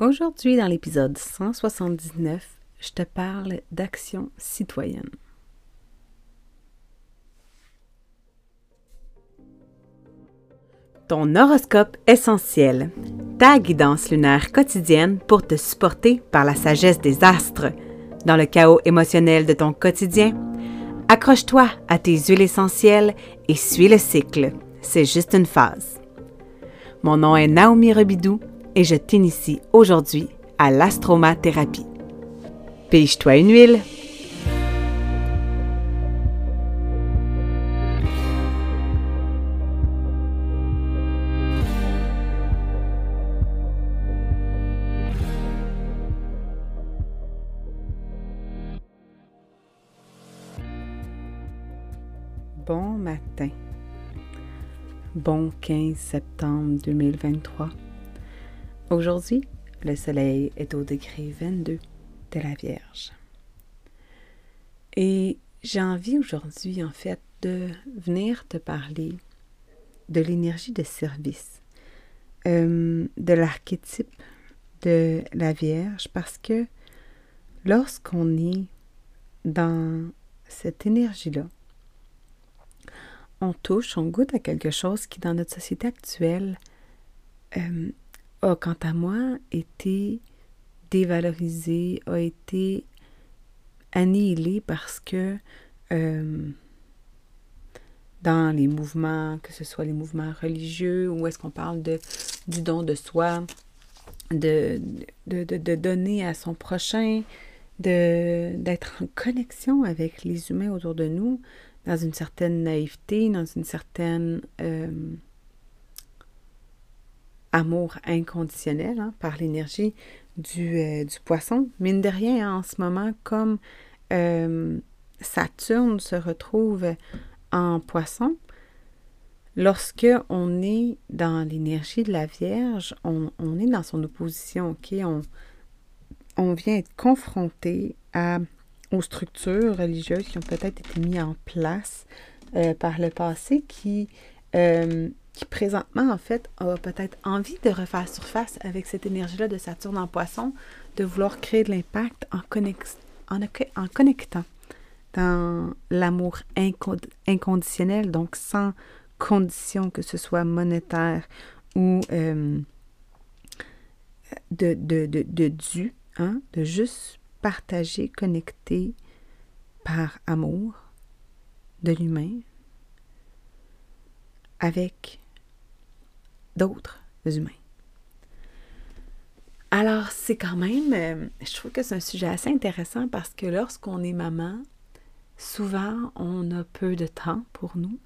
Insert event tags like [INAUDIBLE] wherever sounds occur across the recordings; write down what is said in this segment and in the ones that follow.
Aujourd'hui, dans l'épisode 179, je te parle d'action citoyenne. Ton horoscope essentiel, ta guidance lunaire quotidienne pour te supporter par la sagesse des astres. Dans le chaos émotionnel de ton quotidien, accroche-toi à tes huiles essentielles et suis le cycle. C'est juste une phase. Mon nom est Naomi Rebidou et je t'initie aujourd'hui à l'astromathérapie. Pige-toi une huile. Bon matin. Bon 15 septembre 2023. Aujourd'hui, le Soleil est au degré 22 de la Vierge. Et j'ai envie aujourd'hui, en fait, de venir te parler de l'énergie de service, euh, de l'archétype de la Vierge, parce que lorsqu'on est dans cette énergie-là, on touche, on goûte à quelque chose qui, dans notre société actuelle, euh, a, quant à moi, été dévalorisé, a été annihilé parce que euh, dans les mouvements, que ce soit les mouvements religieux, ou est-ce qu'on parle de, du don de soi, de, de, de, donner à son prochain, d'être en connexion avec les humains autour de nous, dans une certaine naïveté, dans une certaine... Euh, amour inconditionnel hein, par l'énergie du, euh, du, poisson. Mine de rien, en ce moment, comme euh, Saturne se retrouve en poisson, lorsque on est dans l'énergie de la Vierge, on, on, est dans son opposition, ok? On, on vient être confronté à, aux structures religieuses qui ont peut-être été mises en place euh, par le passé, qui qui présentement, en fait, a peut-être envie de refaire surface avec cette énergie-là de Saturne en poisson, de vouloir créer de l'impact en, en, connectant dans l'amour inconditionnel, donc sans condition que ce soit monétaire ou euh, de, de, de, de dû, hein, de juste partager, connecter par amour de l'humain avec d'autres humains. Alors, c'est quand même, euh, je trouve que c'est un sujet assez intéressant parce que lorsqu'on est maman, souvent on a peu de temps pour nous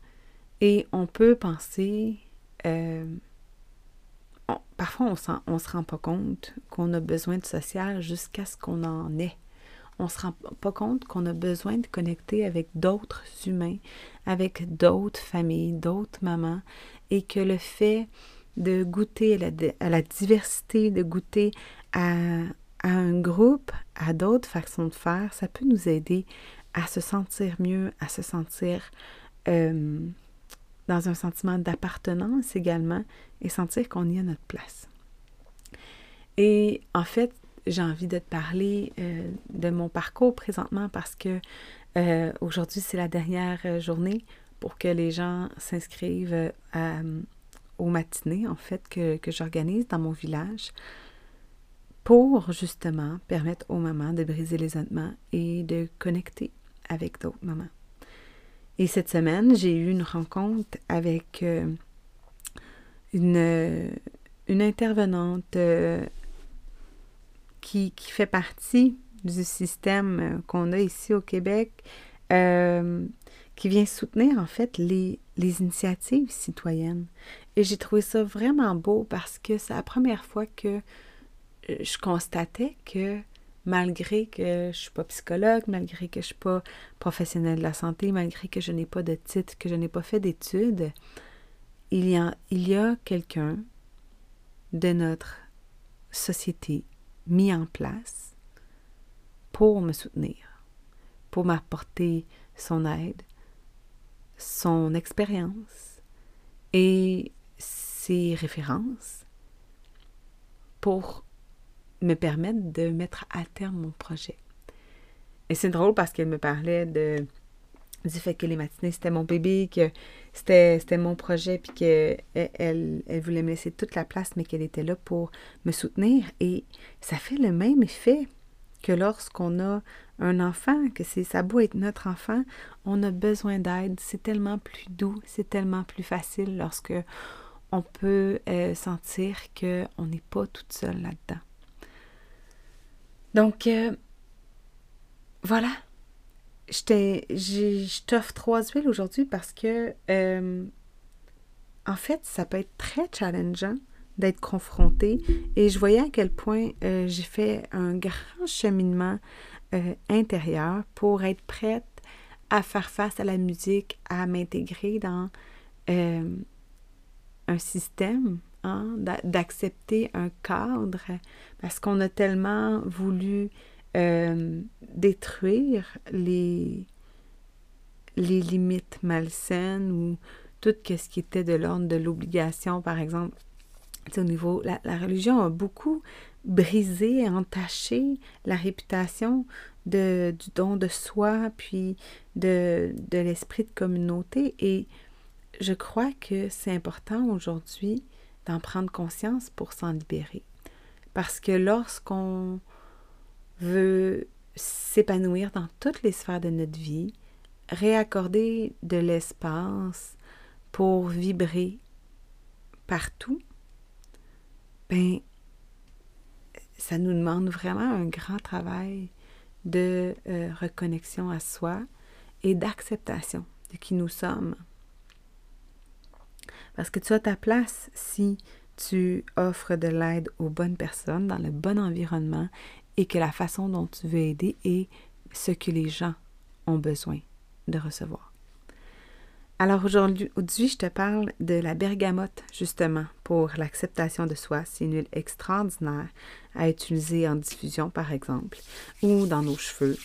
et on peut penser, euh, parfois on ne se rend pas compte qu'on a besoin de social jusqu'à ce qu'on en ait. On ne se rend pas compte qu'on a besoin de connecter avec d'autres humains, avec d'autres familles, d'autres mamans, et que le fait de goûter à la, diversité, de goûter à, un groupe, à d'autres façons de faire, ça peut nous aider à se sentir mieux, à se sentir euh, dans un sentiment d'appartenance également et sentir qu'on y a notre place. Et en fait, j'ai envie de te parler euh, de mon parcours présentement parce que euh, aujourd'hui, c'est la dernière journée pour que les gens s'inscrivent à, aux matinées, en fait, que, que j'organise dans mon village pour justement permettre aux mamans de briser les l'isolement et de connecter avec d'autres mamans. Et cette semaine, j'ai eu une rencontre avec euh, une, une intervenante euh, qui, qui, fait partie du système euh, qu'on a ici au Québec, qui vient soutenir en fait les, les initiatives citoyennes. Et j'ai trouvé ça vraiment beau parce que c'est la première fois que euh, je constatais que malgré que je suis pas psychologue, malgré que je suis pas professionnelle de la santé, malgré que je n'ai pas de titre, que je n'ai pas fait d'études, il y a, il y a quelqu'un de notre société mis en place pour me soutenir, pour m'apporter son aide, son expérience et ses références pour me permettre de mettre à terme mon projet. Et c'est drôle parce qu'elle me parlait du fait que les matinées, c'était mon bébé, que c'était mon projet, puis qu'elle elle, elle voulait me laisser toute la place, mais qu'elle était là pour me soutenir. Et ça fait le même effet que lorsqu'on a enfant, que c'est ça beau être notre enfant, on a besoin d'aide. C'est tellement plus doux, c'est tellement plus facile lorsque on peut euh, sentir qu'on n'est pas toute seule là-dedans. Donc, euh, voilà. Je t'offre trois huiles aujourd'hui parce que, euh, en fait, ça peut être très challengeant d'être confronté. Et je voyais à quel point j'ai fait un grand cheminement intérieur pour être prête à faire face à la musique, à m'intégrer dans un système, hein, d'accepter un cadre, parce qu'on a tellement voulu euh, détruire les, les limites malsaines ou tout ce qui était de l'ordre de l'obligation, par exemple. au niveau, la, la, religion a beaucoup brisé, entaché la réputation de, du don de soi, puis de, de l'esprit de communauté. Et je crois que c'est important aujourd'hui d'en prendre conscience pour s'en libérer. Parce que lorsqu'on veut s'épanouir dans toutes les sphères de notre vie, réaccorder de l'espace pour vibrer partout, ben, ça nous demande vraiment un grand travail de euh, reconnexion à soi et d'acceptation de qui nous sommes. Parce que tu as ta place si tu offres de l'aide aux bonnes personnes dans le bon environnement et que la façon dont tu veux aider est ce que les gens ont besoin de recevoir. Alors aujourd'hui, je te parle de la bergamote, justement, pour l'acceptation de soi. C'est une huile extraordinaire à utiliser en diffusion, par exemple, ou dans nos cheveux,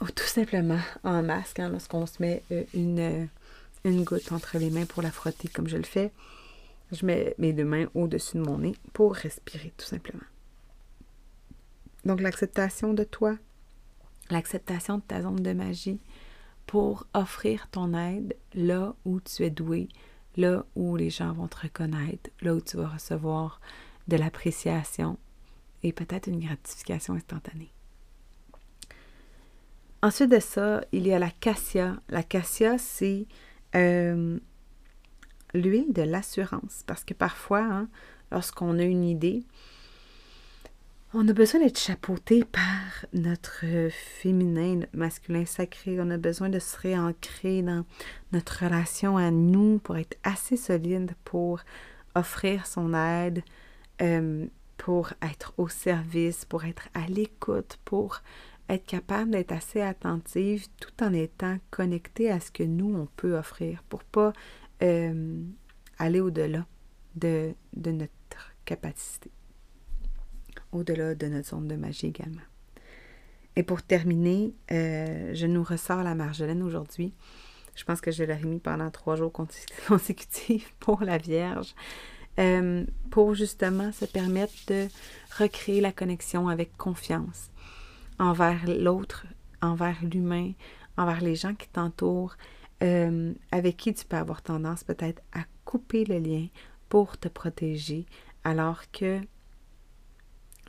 ou tout simplement en masque, hein, lorsqu'on se met euh, une une goutte entre les mains pour la frotter comme je le fais. Je mets mes deux mains au-dessus de mon nez pour respirer tout simplement. Donc l'acceptation de toi, l'acceptation de ta zone de magie pour offrir ton aide là où tu es doué, là où les gens vont te reconnaître, là où tu vas recevoir de l'appréciation et peut-être une gratification instantanée. Ensuite de ça, il y a la cassia. La cassia, c'est euh, l'huile de l'assurance, parce que parfois, hein, lorsqu'on a une idée, on a besoin d'être chapeauté par notre féminin, notre masculin sacré. On a besoin de se réancrer dans notre relation à nous pour être assez solide pour offrir son aide, euh, pour être au service, pour être à l'écoute, pour être capable d'être assez attentive tout en étant connecté à ce que nous, on peut offrir pour pas euh, aller au-delà de, notre capacité, au-delà de notre zone de magie également. Et pour terminer, euh, je nous ressors la marjolaine aujourd'hui. Je pense que je l'ai mis pendant trois jours [LAUGHS] consécutifs pour la Vierge, euh, pour justement se permettre de recréer la connexion avec confiance envers l'autre, envers l'humain, envers les gens qui t'entourent, euh, avec qui tu peux avoir tendance peut-être à couper le lien pour te protéger alors que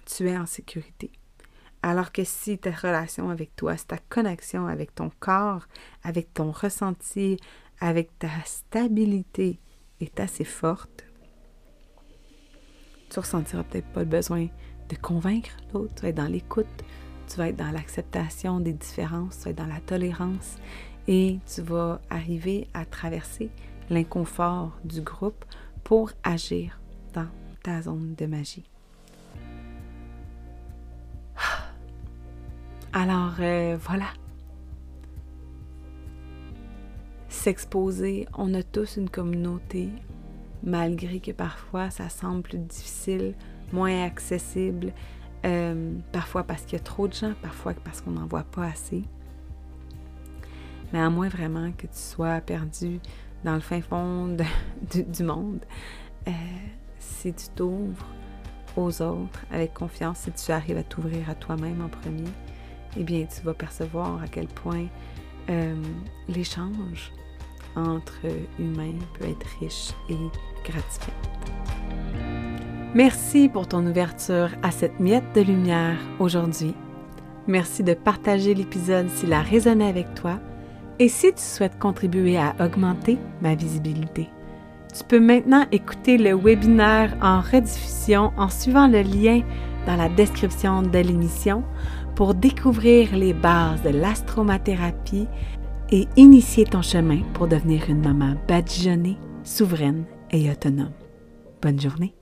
tu es en sécurité. Alors que si ta relation avec toi, ta connexion avec ton corps, avec ton ressenti, avec ta stabilité est assez forte, tu ressentiras peut-être pas le besoin de convaincre l'autre, tu vas être dans l'écoute, tu vas être dans l'acceptation des différences, tu vas être dans la tolérance et tu vas arriver à traverser l'inconfort du groupe pour agir dans ta zone de magie. Alors euh, voilà. S'exposer, on a tous une communauté, malgré que parfois ça semble plus difficile, moins accessible, euh, parfois parce qu'il y a trop de gens, parfois parce qu'on n'en voit pas assez. Mais à moins vraiment que tu sois perdu dans le fin fond [LAUGHS] du monde, euh, si tu t'ouvres aux autres avec confiance, si tu arrives à t'ouvrir à toi-même en premier, eh bien, tu vas percevoir à quel point euh, l'échange entre humains peut être riche et gratifiant. Merci pour ton ouverture à cette miette de lumière aujourd'hui. Merci de partager l'épisode s'il a résonné avec toi et si tu souhaites contribuer à augmenter ma visibilité. Tu peux maintenant écouter le webinaire en rediffusion en suivant le lien dans la description de l'émission pour découvrir les bases de l'astromathérapie et initier ton chemin pour devenir une maman badigeonnée, souveraine et autonome. Bonne journée!